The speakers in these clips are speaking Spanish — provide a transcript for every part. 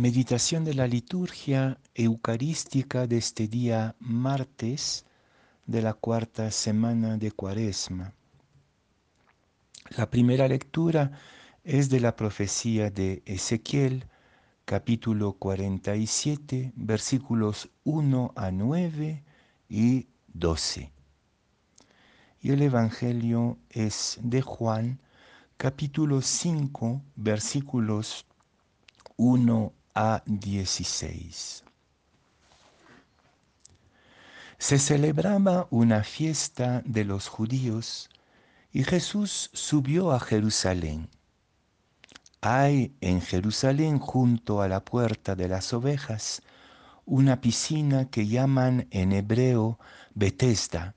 Meditación de la liturgia eucarística de este día martes de la cuarta semana de Cuaresma. La primera lectura es de la profecía de Ezequiel, capítulo 47, versículos 1 a 9 y 12. Y el Evangelio es de Juan, capítulo 5, versículos 1 a 16. Se celebraba una fiesta de los judíos y Jesús subió a Jerusalén. Hay en Jerusalén, junto a la puerta de las ovejas, una piscina que llaman en hebreo Bethesda.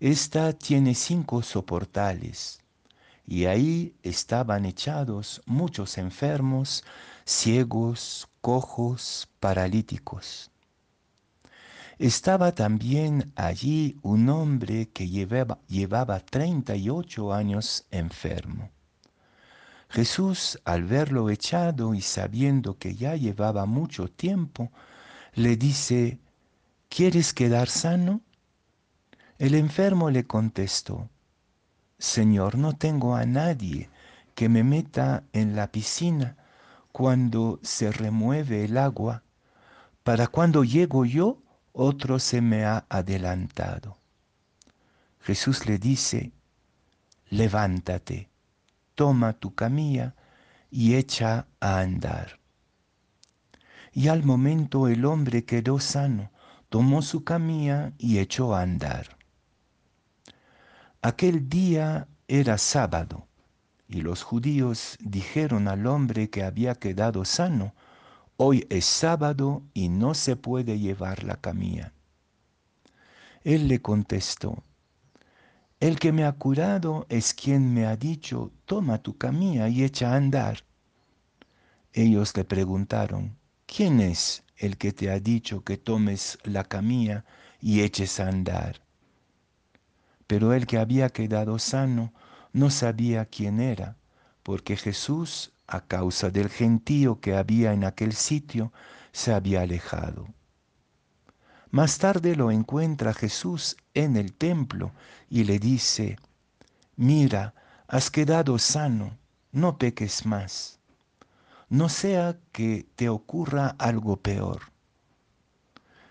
Esta tiene cinco soportales y ahí estaban echados muchos enfermos, ciegos, cojos, paralíticos. Estaba también allí un hombre que llevaba, llevaba 38 años enfermo. Jesús, al verlo echado y sabiendo que ya llevaba mucho tiempo, le dice, ¿quieres quedar sano? El enfermo le contestó, Señor, no tengo a nadie que me meta en la piscina cuando se remueve el agua. Para cuando llego yo, otro se me ha adelantado. Jesús le dice, levántate, toma tu camilla y echa a andar. Y al momento el hombre quedó sano, tomó su camilla y echó a andar. Aquel día era sábado y los judíos dijeron al hombre que había quedado sano, hoy es sábado y no se puede llevar la camilla. Él le contestó, el que me ha curado es quien me ha dicho, toma tu camilla y echa a andar. Ellos le preguntaron, ¿quién es el que te ha dicho que tomes la camilla y eches a andar? Pero el que había quedado sano no sabía quién era, porque Jesús, a causa del gentío que había en aquel sitio, se había alejado. Más tarde lo encuentra Jesús en el templo y le dice, mira, has quedado sano, no peques más, no sea que te ocurra algo peor.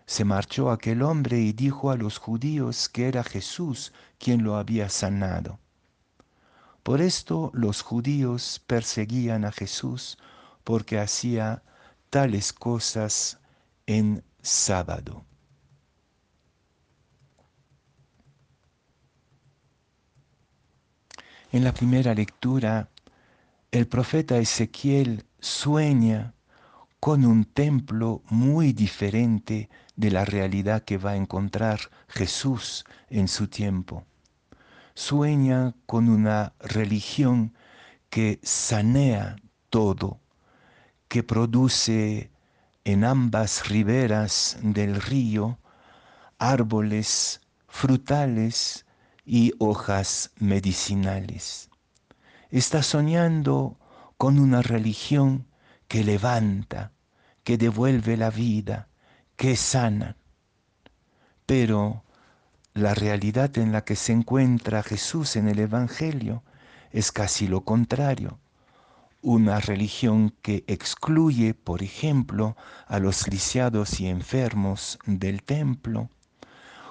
Se marchó aquel hombre y dijo a los judíos que era Jesús quien lo había sanado. Por esto los judíos perseguían a Jesús porque hacía tales cosas en sábado. En la primera lectura, el profeta Ezequiel sueña con un templo muy diferente de la realidad que va a encontrar Jesús en su tiempo. Sueña con una religión que sanea todo, que produce en ambas riberas del río árboles frutales y hojas medicinales. Está soñando con una religión que levanta, que devuelve la vida, que sana. Pero la realidad en la que se encuentra Jesús en el Evangelio es casi lo contrario. Una religión que excluye, por ejemplo, a los lisiados y enfermos del templo.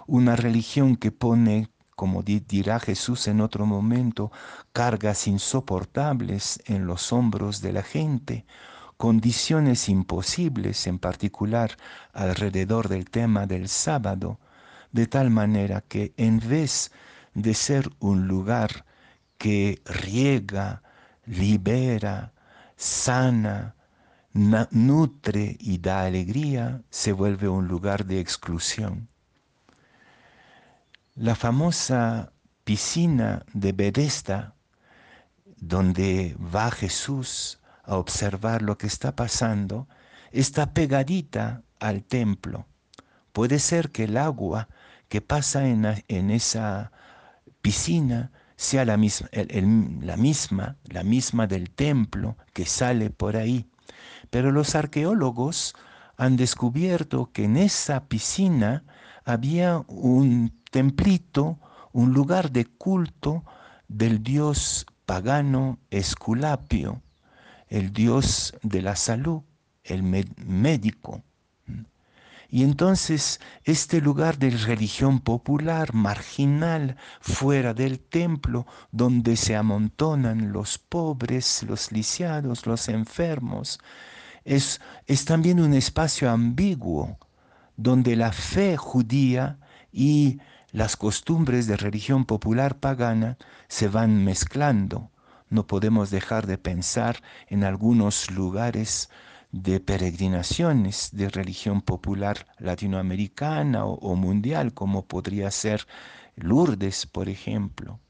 Una religión que pone, como dirá Jesús en otro momento, cargas insoportables en los hombros de la gente condiciones imposibles, en particular alrededor del tema del sábado, de tal manera que en vez de ser un lugar que riega, libera, sana, nutre y da alegría, se vuelve un lugar de exclusión. La famosa piscina de Bethesda, donde va Jesús a observar lo que está pasando, está pegadita al templo. Puede ser que el agua que pasa en, esa piscina sea la misma, la misma, la misma del templo que sale por ahí. Pero los arqueólogos han descubierto que en esa piscina había un templito, un lugar de culto del dios pagano Esculapio, el dios de la salud, el médico. Y entonces este lugar de religión popular, marginal, fuera del templo, donde se amontonan los pobres, los lisiados, los enfermos, es, es también un espacio ambiguo, donde la fe judía y las costumbres de religión popular pagana se van mezclando. No podemos dejar de pensar en algunos lugares de peregrinaciones de religión popular latinoamericana o, mundial, como podría ser Lourdes, por ejemplo.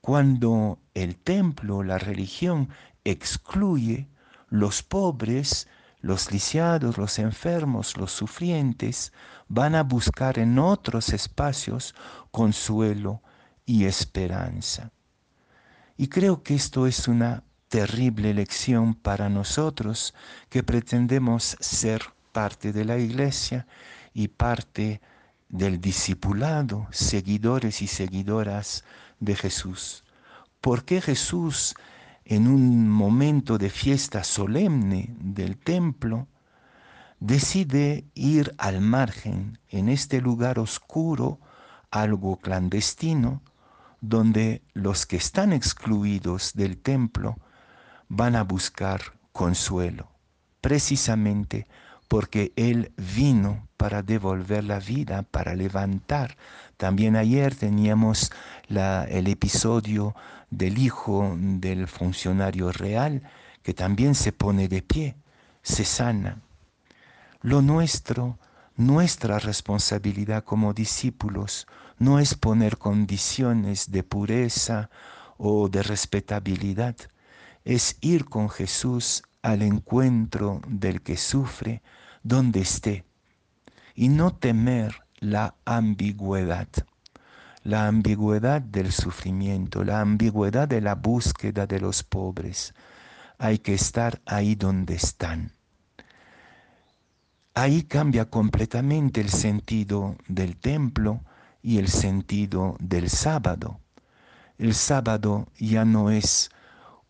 Cuando el templo, la religión, excluye los pobres, los lisiados, los enfermos, los sufrientes, van a buscar en otros espacios consuelo y esperanza. Y creo que esto es una terrible lección para nosotros que pretendemos ser parte de la iglesia y parte del discipulado, seguidores y seguidoras de Jesús. ¿Por qué Jesús en un momento de fiesta solemne del templo decide ir al margen, en este lugar oscuro, algo clandestino, donde los que están excluidos del templo van a buscar consuelo, precisamente porque Él vino para devolver la vida, para levantar. También ayer teníamos el episodio del hijo del funcionario real, que también se pone de pie, se sana. Lo nuestro, nuestra responsabilidad como discípulos, no es poner condiciones de pureza o de respetabilidad, es ir con Jesús al encuentro del que sufre donde esté y no temer la ambigüedad, la ambigüedad del sufrimiento, la ambigüedad de la búsqueda de los pobres. Hay que estar ahí donde están. Ahí cambia completamente el sentido del templo y el sentido del sábado. El sábado ya no es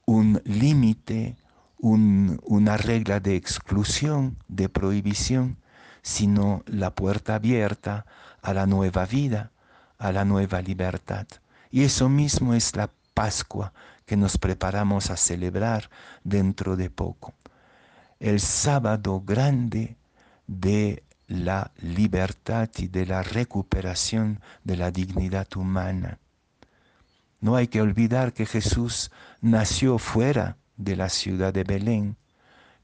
un límite, una regla de exclusión, de prohibición, sino la puerta abierta a la nueva vida, a la nueva libertad. Y eso mismo es la Pascua que nos preparamos a celebrar dentro de poco. El sábado grande de la libertad y de la recuperación de la dignidad humana. No hay que olvidar que Jesús nació fuera de la ciudad de Belén,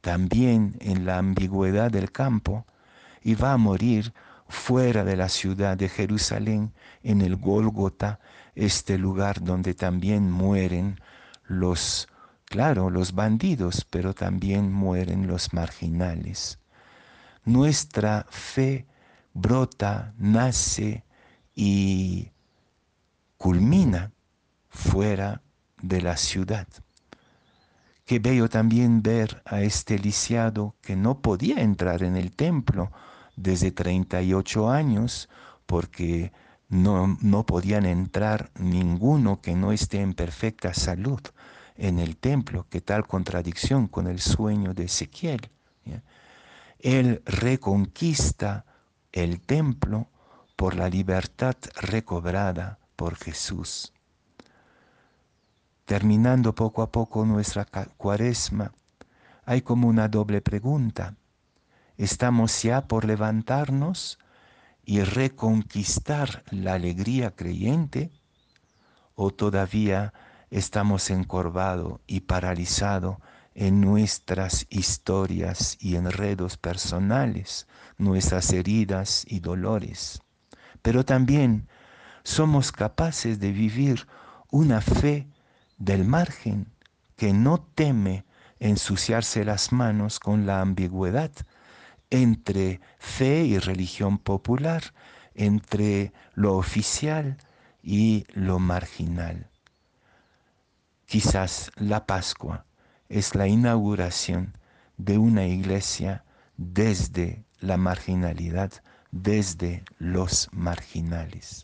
también en la ambigüedad del campo, y va a morir fuera de la ciudad de Jerusalén, en el Gólgota, este lugar donde también mueren los, claro, los bandidos, pero también mueren los marginales. Nuestra fe brota, nace y culmina fuera de la ciudad. Qué bello también ver a este lisiado que no podía entrar en el templo desde 38 años porque no, no podían entrar ninguno que no esté en perfecta salud en el templo. Qué tal contradicción con el sueño de Ezequiel. Él reconquista el templo por la libertad recobrada por Jesús terminando poco a poco nuestra cuaresma, hay como una doble pregunta. ¿Estamos ya por levantarnos y reconquistar la alegría creyente? ¿O todavía estamos encorvados y paralizados en nuestras historias y enredos personales, nuestras heridas y dolores? Pero también somos capaces de vivir una fe del margen que no teme ensuciarse las manos con la ambigüedad entre fe y religión popular, entre lo oficial y lo marginal. Quizás la Pascua es la inauguración de una iglesia desde la marginalidad, desde los marginales.